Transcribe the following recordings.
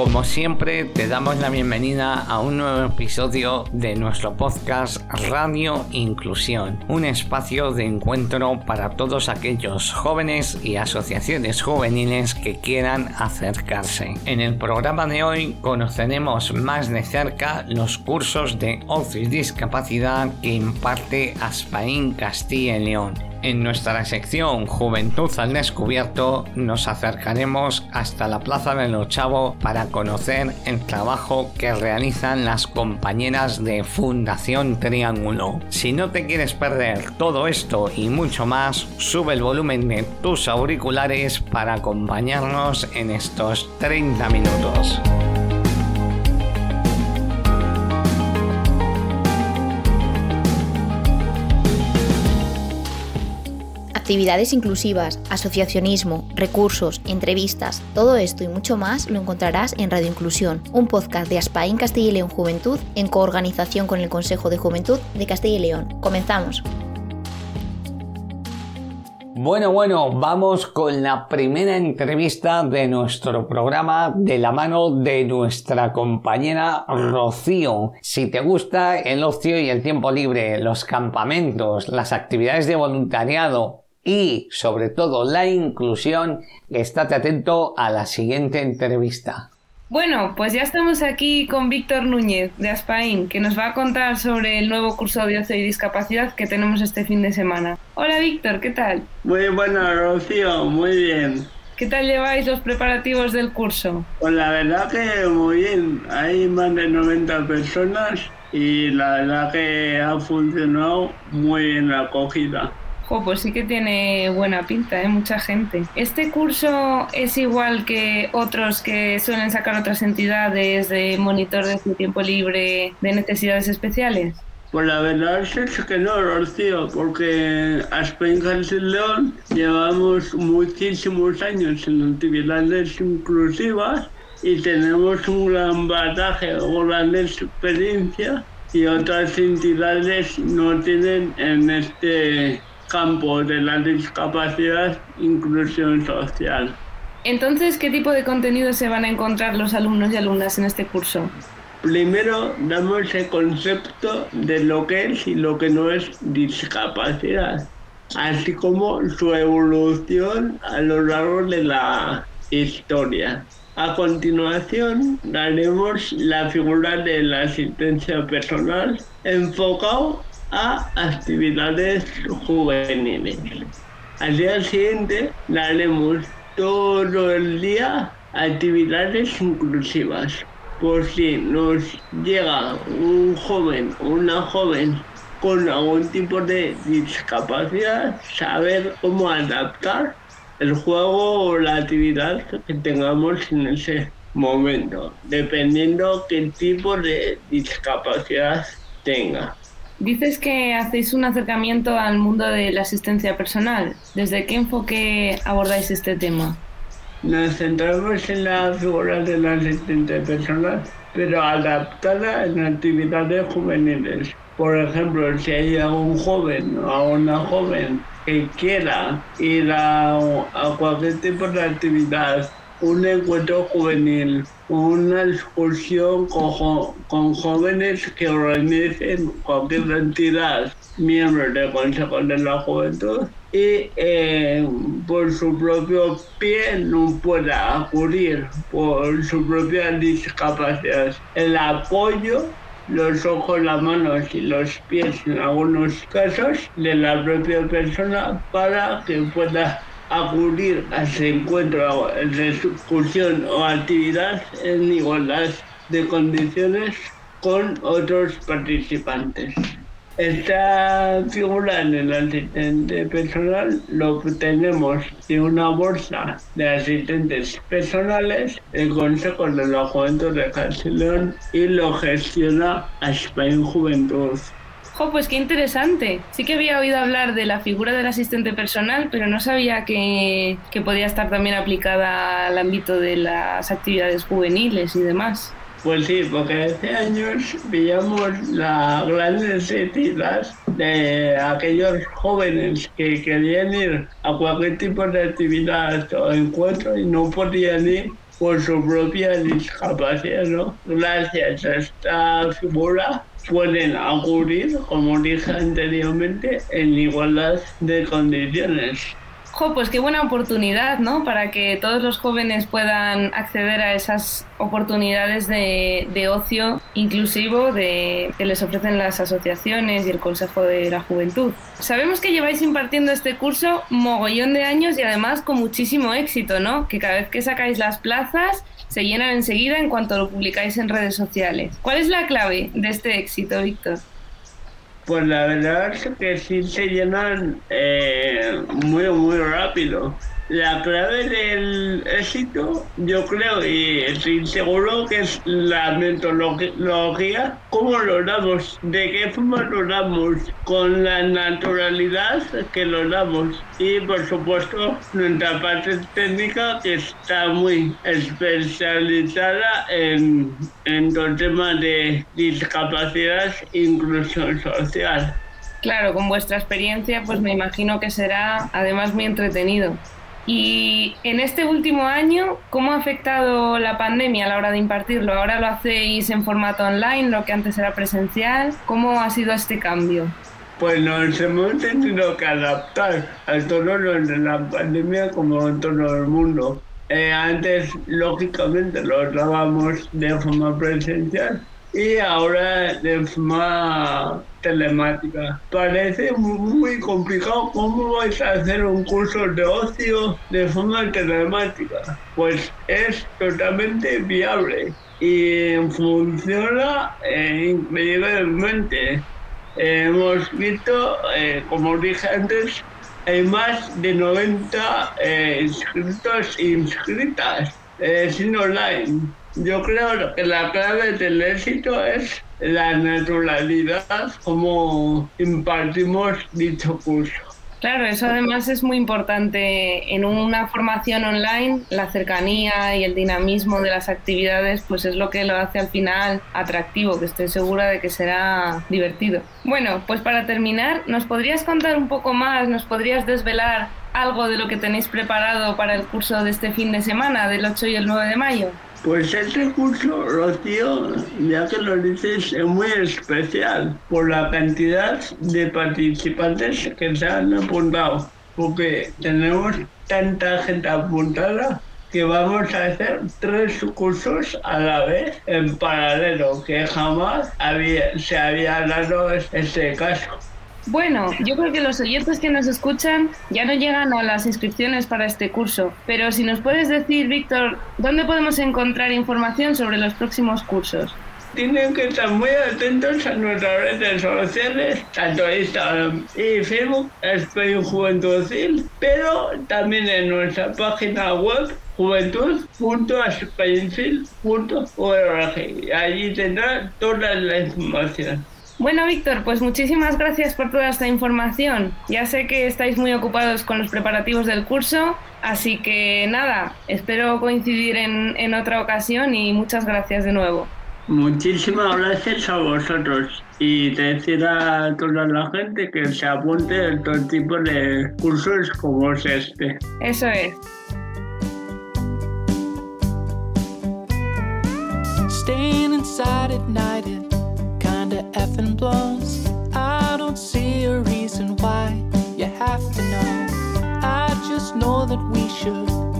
Como siempre, te damos la bienvenida a un nuevo episodio de nuestro podcast Radio Inclusión, un espacio de encuentro para todos aquellos jóvenes y asociaciones juveniles que quieran acercarse. En el programa de hoy conoceremos más de cerca los cursos de ocio y discapacidad que imparte Aspaín Castilla y León en nuestra sección Juventud al Descubierto nos acercaremos hasta la Plaza del Ochavo para conocer el trabajo que realizan las compañeras de Fundación Triángulo. Si no te quieres perder todo esto y mucho más, sube el volumen de tus auriculares para acompañarnos en estos 30 minutos. Actividades inclusivas, asociacionismo, recursos, entrevistas, todo esto y mucho más lo encontrarás en Radio Inclusión, un podcast de Aspaín Castilla y León Juventud en coorganización con el Consejo de Juventud de Castilla y León. Comenzamos. Bueno, bueno, vamos con la primera entrevista de nuestro programa de la mano de nuestra compañera Rocío. Si te gusta el ocio y el tiempo libre, los campamentos, las actividades de voluntariado, y sobre todo la inclusión, estate atento a la siguiente entrevista. Bueno, pues ya estamos aquí con Víctor Núñez de Aspain, que nos va a contar sobre el nuevo curso de ocio y discapacidad que tenemos este fin de semana. Hola Víctor, ¿qué tal? Muy buena, Rocío, muy bien. ¿Qué tal lleváis los preparativos del curso? Pues la verdad que muy bien, hay más de 90 personas y la verdad que ha funcionado muy bien la acogida pues sí que tiene buena pinta, ¿eh? mucha gente. ¿Este curso es igual que otros que suelen sacar otras entidades de monitor de tiempo libre de necesidades especiales? Pues la verdad es que no, Rocío, porque a Spain León llevamos muchísimos años en actividades inclusivas y tenemos un gran bataje o gran experiencia y otras entidades no tienen en este campo de la discapacidad, inclusión social. Entonces, ¿qué tipo de contenidos se van a encontrar los alumnos y alumnas en este curso? Primero damos el concepto de lo que es y lo que no es discapacidad, así como su evolución a lo largo de la historia. A continuación, daremos la figura de la asistencia personal enfocado a actividades juveniles. Al día siguiente daremos todo el día actividades inclusivas. Por si nos llega un joven o una joven con algún tipo de discapacidad, saber cómo adaptar el juego o la actividad que tengamos en ese momento, dependiendo qué tipo de discapacidad tenga. Dices que hacéis un acercamiento al mundo de la asistencia personal. ¿Desde qué enfoque abordáis este tema? Nos centramos en la figura de la asistente personal, pero adaptada en actividades juveniles. Por ejemplo, si hay algún joven o una joven que quiera ir a cualquier tipo de actividad un encuentro juvenil, una excursión con, jóvenes que organicen cualquier entidad, miembros del Consejo de la Juventud, y eh, por su propio pie no pueda acudir por su propia discapacidad. El apoyo los ojos, las manos y los pies en algunos casos de la propia persona para que pueda acudir a ese encuentro de excursión o actividad en igualdad de condiciones con otros participantes. Esta figura en el asistente personal lo obtenemos de una bolsa de asistentes personales, el Consejo de la Juventud de Castellón y lo gestiona Spain Juventud pues qué interesante. Sí que había oído hablar de la figura del asistente personal, pero no sabía que, que podía estar también aplicada al ámbito de las actividades juveniles y demás. Pues sí, porque hace años veíamos la gran necesidad de aquellos jóvenes que querían ir a cualquier tipo de actividad o encuentro y no podían ir por su propia discapacidad, ¿no? Gracias a esta figura pueden acudir, como dije anteriormente, en igualdad de condiciones pues qué buena oportunidad, ¿no? Para que todos los jóvenes puedan acceder a esas oportunidades de, de ocio inclusivo que les ofrecen las asociaciones y el Consejo de la Juventud. Sabemos que lleváis impartiendo este curso mogollón de años y además con muchísimo éxito, ¿no? Que cada vez que sacáis las plazas se llenan enseguida en cuanto lo publicáis en redes sociales. ¿Cuál es la clave de este éxito, Víctor? Pues la verdad es que sí se llenan eh, muy, muy rápido la clave del éxito, yo creo, y estoy seguro que es la metodología, cómo lo damos, de qué forma lo damos, con la naturalidad que lo damos. Y por supuesto, nuestra parte técnica que está muy especializada en, en todo el tema de discapacidad e inclusión social. Claro, con vuestra experiencia, pues me imagino que será además muy entretenido. Y en este último año, ¿cómo ha afectado la pandemia a la hora de impartirlo? Ahora lo hacéis en formato online, lo que antes era presencial. ¿Cómo ha sido este cambio? Pues nos hemos tenido que adaptar al tono de la pandemia como en todo el mundo. Eh, antes, lógicamente, lo dábamos de forma presencial y ahora de forma telemática. Parece muy complicado cómo vais a hacer un curso de ocio de forma telemática. Pues es totalmente viable y funciona eh, increíblemente. hemos visto, eh, como dije antes, hay más de 90 eh, inscritos e inscritas sin online. Yo creo que la clave del éxito es la naturalidad como impartimos dicho curso. Claro, eso además es muy importante en una formación online, la cercanía y el dinamismo de las actividades, pues es lo que lo hace al final atractivo, que estoy segura de que será divertido. Bueno, pues para terminar, ¿nos podrías contar un poco más, nos podrías desvelar algo de lo que tenéis preparado para el curso de este fin de semana, del 8 y el 9 de mayo? Pues este curso, Rocío, ya que lo dices, es muy especial por la cantidad de participantes que se han apuntado, porque tenemos tanta gente apuntada que vamos a hacer tres cursos a la vez en paralelo, que jamás había, se había dado este caso. Bueno, yo creo que los oyentes que nos escuchan ya no llegan a las inscripciones para este curso, pero si nos puedes decir, Víctor, ¿dónde podemos encontrar información sobre los próximos cursos? Tienen que estar muy atentos a nuestras redes sociales, tanto Instagram y Facebook, Spain Juventud pero también en nuestra página web juventud.spainfield.org. Allí tendrá toda la información. Bueno, Víctor, pues muchísimas gracias por toda esta información. Ya sé que estáis muy ocupados con los preparativos del curso, así que nada, espero coincidir en, otra ocasión y muchas gracias de nuevo. Muchísimas gracias a vosotros y decir a toda la gente que se apunte a todo tipo de cursos como es este. Eso es. Staying inside at night effing blows. I don't see a reason why you have to know. I just know that we should.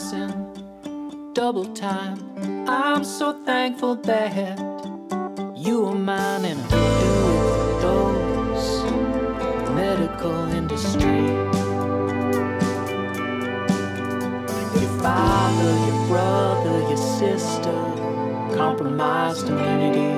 in double time. I'm so thankful that you are mine and I do those medical industry. Your father, your brother, your sister, compromised communities.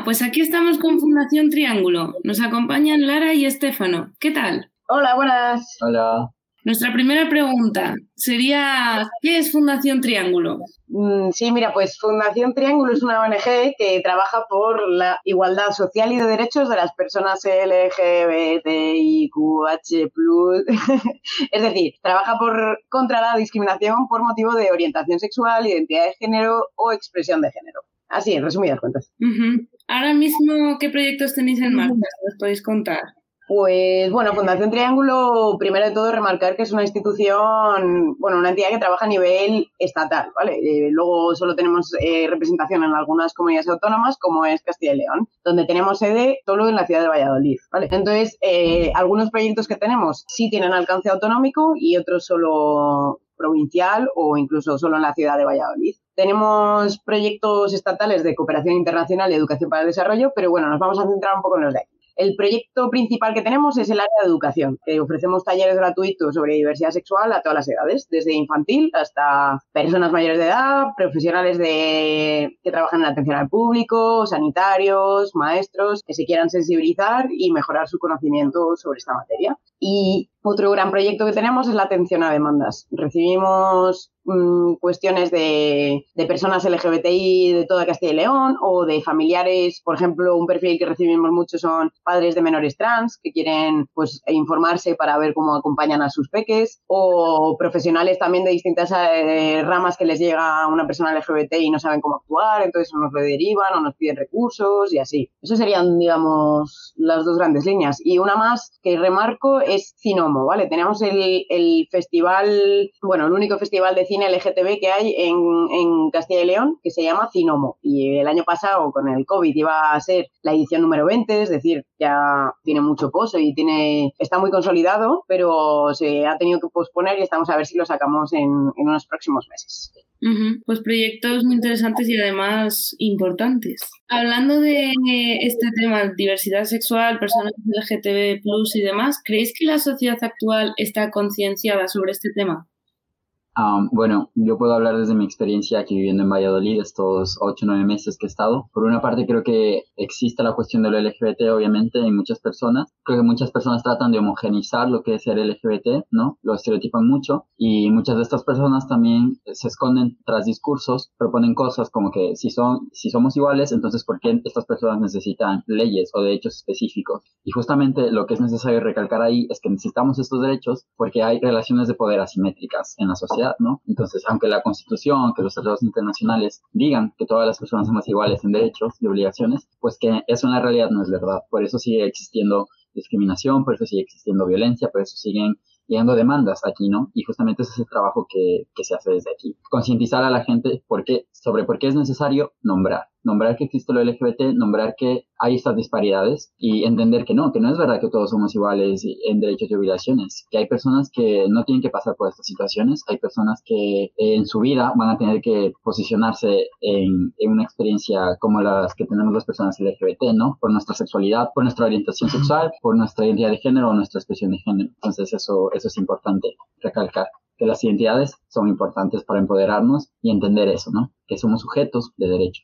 Bueno, pues aquí estamos con Fundación Triángulo. Nos acompañan Lara y Estefano. ¿Qué tal? Hola, buenas. Hola. Nuestra primera pregunta sería, ¿qué es Fundación Triángulo? Mm, Sí, mira, pues Fundación Triángulo es una ONG que trabaja por la igualdad social y de derechos de las personas LGBTIQH+. es decir, trabaja por, contra la discriminación por motivo de orientación sexual, identidad de género o expresión de género. Así, en resumidas cuentas. Ahora mismo, ¿qué proyectos tenéis en marcha? ¿Nos podéis contar? Pues bueno, Fundación Triángulo, primero de todo remarcar que es una institución, bueno, una entidad que trabaja a nivel estatal, ¿vale? Eh, luego solo tenemos eh, representación en algunas comunidades autónomas, como es Castilla y León, donde tenemos sede solo en la ciudad de Valladolid, ¿vale? Entonces, eh, algunos proyectos que tenemos sí tienen alcance autonómico y otros solo provincial o incluso solo en la ciudad de Valladolid. Tenemos proyectos estatales de cooperación internacional y educación para el desarrollo, pero bueno, nos vamos a centrar un poco en los de aquí. El proyecto principal que tenemos es el área de educación, que ofrecemos talleres gratuitos sobre diversidad sexual a todas las edades, desde infantil hasta personas mayores de edad, profesionales de, que trabajan en atención al público, sanitarios, maestros, que se quieran sensibilizar y mejorar su conocimiento sobre esta materia. Y otro gran proyecto que tenemos es la atención a demandas. Recibimos mm, cuestiones de, de personas LGBTI de toda Castilla y León o de familiares, por ejemplo, un perfil que recibimos mucho son padres de menores trans que quieren pues informarse para ver cómo acompañan a sus peques o profesionales también de distintas eh, ramas que les llega una persona LGBTI y no saben cómo actuar, entonces nos lo derivan o nos piden recursos y así. Eso serían, digamos, las dos grandes líneas. Y una más que remarco es ¿vale? Tenemos el, festival, bueno, el único festival de cine LGTB que hay en, Castilla y León, que se llama Cinomo. Y el año pasado, con el COVID, iba a ser la edición número 20, es decir, ya tiene mucho pozo y tiene, está muy consolidado, pero se ha tenido que posponer y estamos a ver si lo sacamos en, unos próximos meses. Pues proyectos muy interesantes y además importantes. Hablando de este tema, diversidad sexual, personas LGTB y demás, ¿creéis que la sociedad actual está concienciada sobre este tema? Um, bueno, yo puedo hablar desde mi experiencia aquí viviendo en Valladolid estos ocho o nueve meses que he estado. Por una parte creo que existe la cuestión de lo LGBT obviamente en muchas personas. Creo que muchas personas tratan de homogenizar lo que es ser LGBT, ¿no? Lo estereotipan mucho y muchas de estas personas también se esconden tras discursos, proponen cosas como que si son si somos iguales, entonces ¿por qué estas personas necesitan leyes o derechos específicos? Y justamente lo que es necesario recalcar ahí es que necesitamos estos derechos porque hay relaciones de poder asimétricas en la sociedad. Entonces, aunque la Constitución, que los tratados internacionales digan que todas las personas somos iguales en derechos y obligaciones, pues que eso en la realidad no es verdad. Por eso sigue existiendo discriminación, por eso sigue existiendo violencia, por eso siguen llegando demandas aquí, ¿no? Y justamente ese es el trabajo que, que se hace desde aquí. Concientizar a la gente por qué, sobre por qué es necesario nombrar. Nombrar que existe lo LGBT, nombrar que hay estas disparidades y entender que no, que no es verdad que todos somos iguales en derechos y obligaciones, que hay personas que no tienen que pasar por estas situaciones, hay personas que en su vida van a tener que posicionarse en, en una experiencia como las que tenemos las personas LGBT, ¿no? Por nuestra sexualidad, por nuestra orientación sexual, por nuestra identidad de género o nuestra expresión de género. Entonces eso, eso es importante recalcar que las identidades son importantes para empoderarnos y entender eso, ¿no? Que somos sujetos de derecho.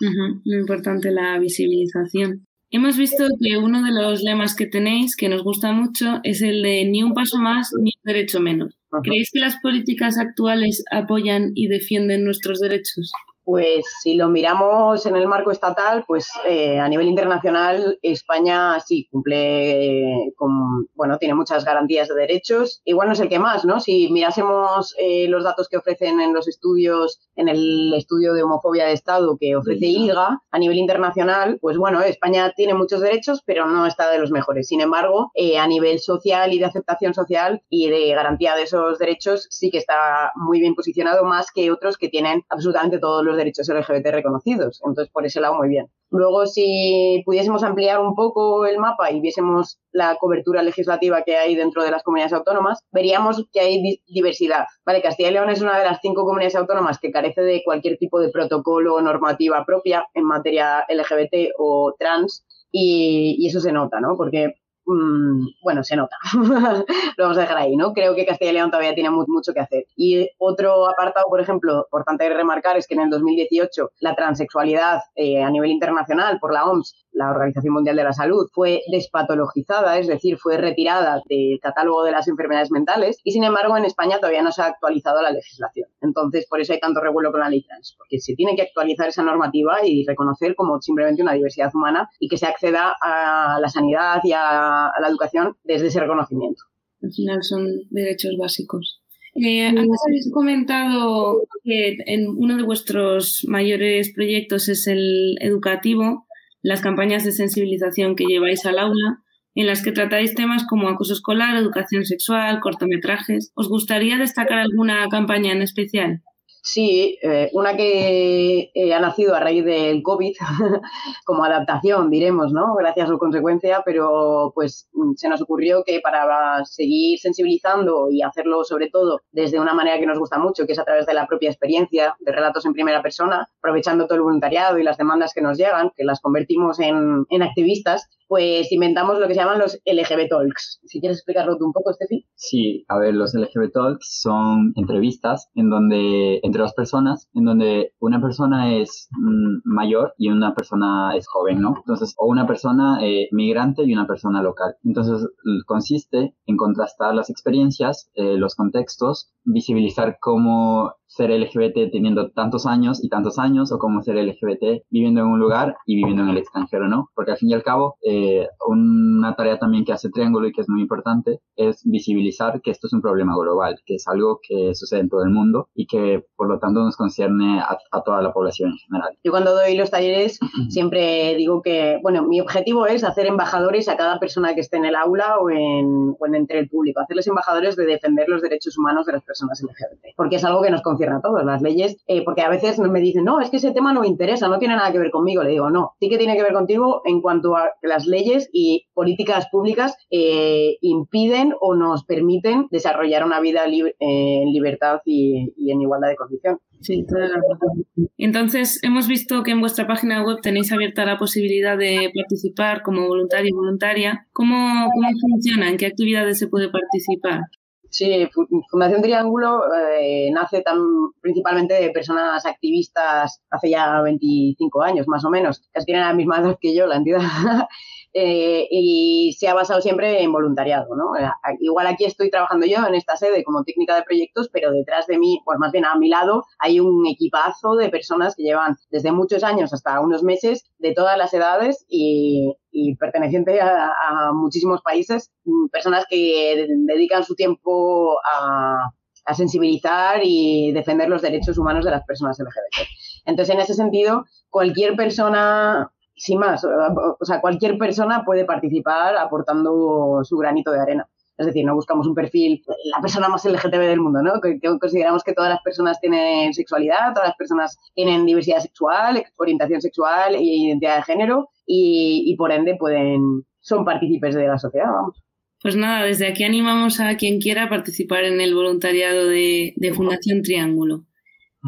Ujú, Muy importante la visibilización. Hemos visto que uno de los lemas que tenéis, que nos gusta mucho, es el de ni un paso más ni un derecho menos. ¿Creéis que las políticas actuales apoyan y defienden nuestros derechos? Pues si lo miramos en el marco estatal, pues eh, a nivel internacional España sí cumple con, bueno, tiene muchas garantías de derechos. Igual no es el que más, ¿no? Si mirásemos eh, los datos que ofrecen en los estudios, en el estudio de homofobia de Estado que ofrece ILGA a nivel internacional, pues bueno, España tiene muchos derechos, pero no está de los mejores. Sin embargo, eh, a nivel social y de aceptación social y de garantía de esos derechos sí que está muy bien posicionado más que otros que tienen absolutamente todos los derechos LGBT reconocidos. Entonces, por ese lado, muy bien. Luego, si pudiésemos ampliar un poco el mapa y viésemos la cobertura legislativa que hay dentro de las comunidades autónomas, veríamos que hay diversidad. Vale, Castilla y León es una de las cinco comunidades autónomas que carece de cualquier tipo de protocolo o normativa propia en materia LGBT o trans. Y, y, eso se nota, ¿no? Porque bueno, se nota. Lo vamos a dejar ahí, ¿no? Creo que Castilla y León todavía tiene mucho que hacer. Y otro apartado, por ejemplo, importante remarcar es que en el 2018 la transexualidad eh, a nivel internacional por la OMS la Organización Mundial de la Salud, fue despatologizada, es decir, fue retirada del catálogo de las enfermedades mentales y sin embargo en España todavía no se ha actualizado la legislación. Entonces, por eso hay tanto revuelo con la ley trans, porque se tiene que actualizar esa normativa y reconocer como simplemente una diversidad humana y que se acceda a la sanidad y a, la educación desde ese reconocimiento. Al final son derechos básicos. Eh, antes habéis comentado que en uno de vuestros mayores proyectos es el educativo las campañas de sensibilización que lleváis al aula, en las que tratáis temas como acoso escolar, educación sexual, cortometrajes. ¿Os gustaría destacar alguna campaña en especial? Sí, eh, una que eh, ha nacido a raíz del COVID, como adaptación, diremos, ¿no? Gracias a su consecuencia, pero pues mm, se nos ocurrió que para seguir sensibilizando y hacerlo sobre todo desde una manera que nos gusta mucho, que es a través de la propia experiencia, de relatos en primera persona, aprovechando todo el voluntariado y las demandas que nos llegan, que las convertimos en, en activistas, pues inventamos lo que se llaman los LGB Talks. Si quieres explicarlo tú un poco, Steffi. Sí, a ver, los LGB Talks son entrevistas en donde, entre dos personas, en donde una persona es mm, mayor y una persona es joven, ¿no? Entonces, o una persona eh, migrante y una persona local. Entonces, consiste en contrastar las experiencias, eh, los contextos, visibilizar cómo ser LGBT teniendo tantos años y tantos años o como ser LGBT viviendo en un lugar y viviendo en el extranjero, ¿no? Porque al fin y al cabo, eh, una tarea también que hace Triángulo y que es muy importante es visibilizar que esto es un problema global, que es algo que sucede en todo el mundo y que por lo tanto nos concierne a, toda la población en general. Yo cuando doy los talleres siempre digo que, bueno, mi objetivo es hacer embajadores a cada persona que esté en el aula o en, o en entre el público, hacerles embajadores de defender los derechos humanos de las personas LGBT, porque es algo que nos concierne a todos, las leyes, eh, porque a veces me dicen, no, es que ese tema no me interesa, no tiene nada que ver conmigo. Le digo, no, sí que tiene que ver contigo en cuanto a que las leyes y políticas públicas eh, impiden o nos permiten desarrollar una vida en libertad y, en igualdad de condición. Sí, toda la razón. Entonces, hemos visto que en vuestra página web tenéis abierta la posibilidad de participar como voluntario y voluntaria. ¿Cómo, cómo funciona? ¿En qué actividades se puede participar? Sí, Fundación Triángulo eh, nace tan, principalmente de personas activistas hace ya 25 años, más o menos. Casi tienen la misma edad que yo, la entidad. Eh, y se ha basado siempre en voluntariado, ¿no? Eh, igual aquí estoy trabajando yo en esta sede como técnica de proyectos, pero detrás de mí, pues más bien a mi lado, hay un equipazo de personas que llevan desde muchos años hasta unos meses de todas las edades y, y perteneciente a, muchísimos países, mm, personas que dedican su tiempo a, sensibilizar y defender los derechos humanos de las personas LGBT. Entonces, en ese sentido, cualquier persona sin más, o sea, cualquier persona puede participar aportando su granito de arena. Es decir, no buscamos un perfil, la persona más LGTB del mundo, ¿no? Que, consideramos que todas las personas tienen sexualidad, todas las personas tienen diversidad sexual, orientación sexual e identidad de género y, y por ende pueden, son partícipes de la sociedad, vamos. Pues nada, desde aquí animamos a quien quiera participar en el voluntariado de, de Fundación Triángulo.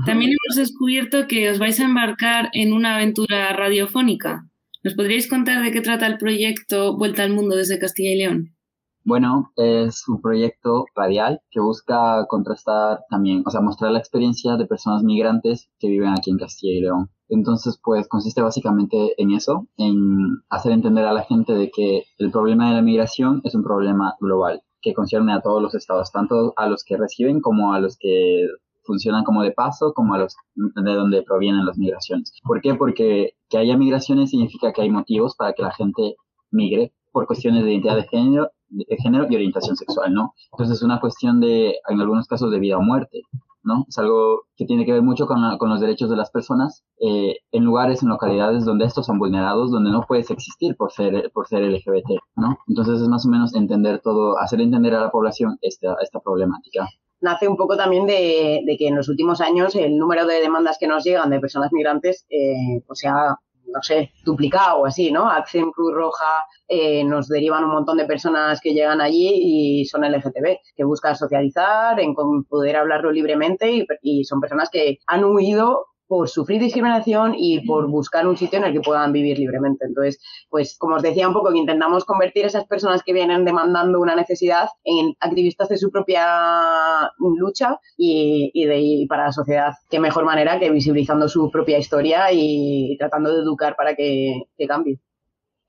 También hemos descubierto que os vais a embarcar en una aventura radiofónica. ¿Nos podríais contar de qué trata el proyecto Vuelta al Mundo desde Castilla y León? Bueno, es un proyecto radial que busca contrastar también, o sea, mostrar la experiencia de personas migrantes que viven aquí en Castilla y León. Entonces, pues consiste básicamente en eso, en hacer entender a la gente de que el problema de la migración es un problema global, que concierne a todos los estados, tanto a los que reciben como a los que funcionan como de paso, como a los de donde provienen las migraciones. ¿Por qué? Porque que haya migraciones significa que hay motivos para que la gente migre por cuestiones de identidad de género, de género y orientación sexual, ¿no? Entonces es una cuestión de, en algunos casos, de vida o muerte. ¿no? Es algo que tiene que ver mucho con, los derechos de las personas eh, en lugares, en localidades donde estos son vulnerados, donde no puedes existir por ser, por ser LGBT, ¿no? Entonces es más o menos entender todo, hacer entender a la población esta, esta problemática nace un poco también de, de, que en los últimos años el número de demandas que nos llegan de personas migrantes eh, pues se ha no sé, duplicado o así, ¿no? Acción Cruz Roja eh, nos derivan un montón de personas que llegan allí y son LGTB, que buscan socializar, en poder hablarlo libremente y, y son personas que han huido por sufrir discriminación y por buscar un sitio en el que puedan vivir libremente. Entonces, pues como os decía un poco, que intentamos convertir a esas personas que vienen demandando una necesidad en activistas de su propia lucha y, de, para la sociedad. Qué mejor manera que visibilizando su propia historia y tratando de educar para que, que cambie.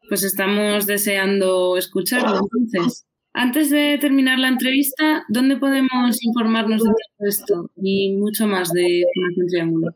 Pues estamos deseando escucharlo entonces. Antes de terminar la entrevista, ¿dónde podemos informarnos de todo esto y mucho más de Fundación Triángulo?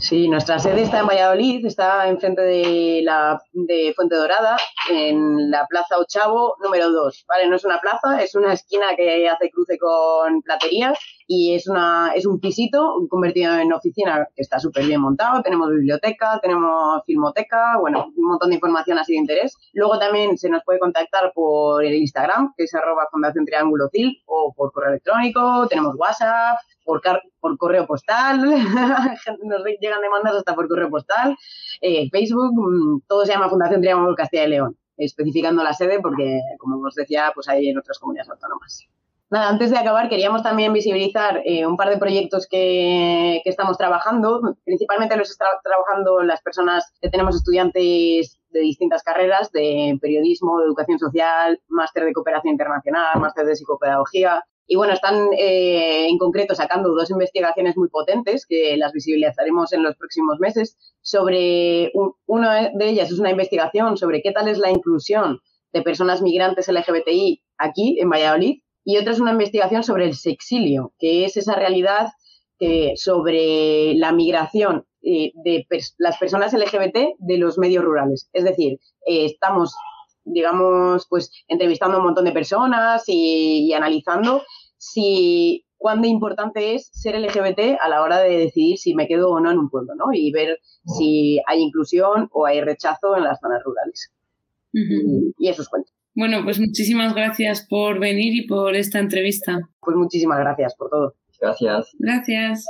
Sí, nuestra sede está en Valladolid, está enfrente de la de Fuente Dorada, en la Plaza Ochavo número 2. ¿vale? No es una plaza, es una esquina que hace cruce con platerías y es, una, es un pisito convertido en oficina que está súper bien montado. Tenemos biblioteca, tenemos filmoteca, bueno, un montón de información así de interés. Luego también se nos puede contactar por el Instagram, que es arroba Fundación Triángulo CIL, o por correo electrónico, tenemos WhatsApp, por, por correo postal, nos llegan demandas hasta por correo postal, eh, Facebook, mm, todo se llama Fundación Triángulo Castilla y León, especificando la sede porque, como os decía, pues hay en otras comunidades autónomas. Nada, antes de acabar, queríamos también visibilizar eh, un par de proyectos que, estamos trabajando. Principalmente los está trabajando las personas que tenemos estudiantes de distintas carreras, de periodismo, de educación social, máster de cooperación internacional, máster de psicopedagogía, y bueno, están eh, en concreto sacando dos investigaciones muy potentes que las visibilizaremos en los próximos meses. Sobre una de ellas es una investigación sobre qué tal es la inclusión de personas migrantes LGBTI aquí en Valladolid y otra es una investigación sobre el sexilio, que es esa realidad sobre la migración eh, de las personas LGBT de los medios rurales. Es decir, eh, estamos digamos, pues entrevistando a un montón de personas y, analizando si cuán importante es ser LGBT a la hora de decidir si me quedo o no en un pueblo, ¿no? Y ver si hay inclusión o hay rechazo en las zonas rurales. y, eso os cuento. Bueno, pues muchísimas gracias por venir y por esta entrevista. Pues muchísimas gracias por todo. Gracias. Gracias.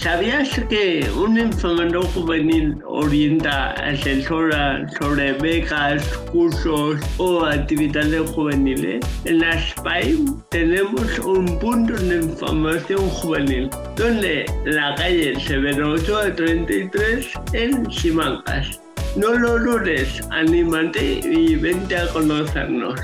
¿Sabías que un enfermero juvenil orienta, asesora sobre becas, cursos o actividades juveniles? En la SPAIM tenemos un punto de información juvenil, donde la calle Severo 8 33 en Simancas. No lo dudes, anímate y vente a conocernos.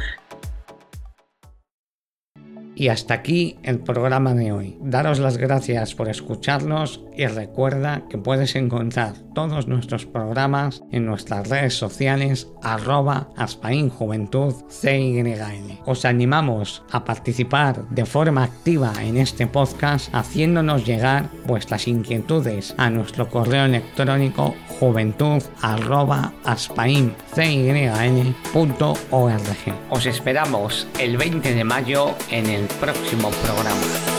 Y hasta aquí el programa de hoy. Daros las gracias por escucharnos y recuerda que puedes encontrar todos nuestros programas en nuestras redes sociales arroba aspainjuventud Os animamos a participar de forma activa en este podcast haciéndonos llegar vuestras inquietudes a nuestro correo electrónico juventud arroba Os esperamos el 20 de mayo en el próximo programa.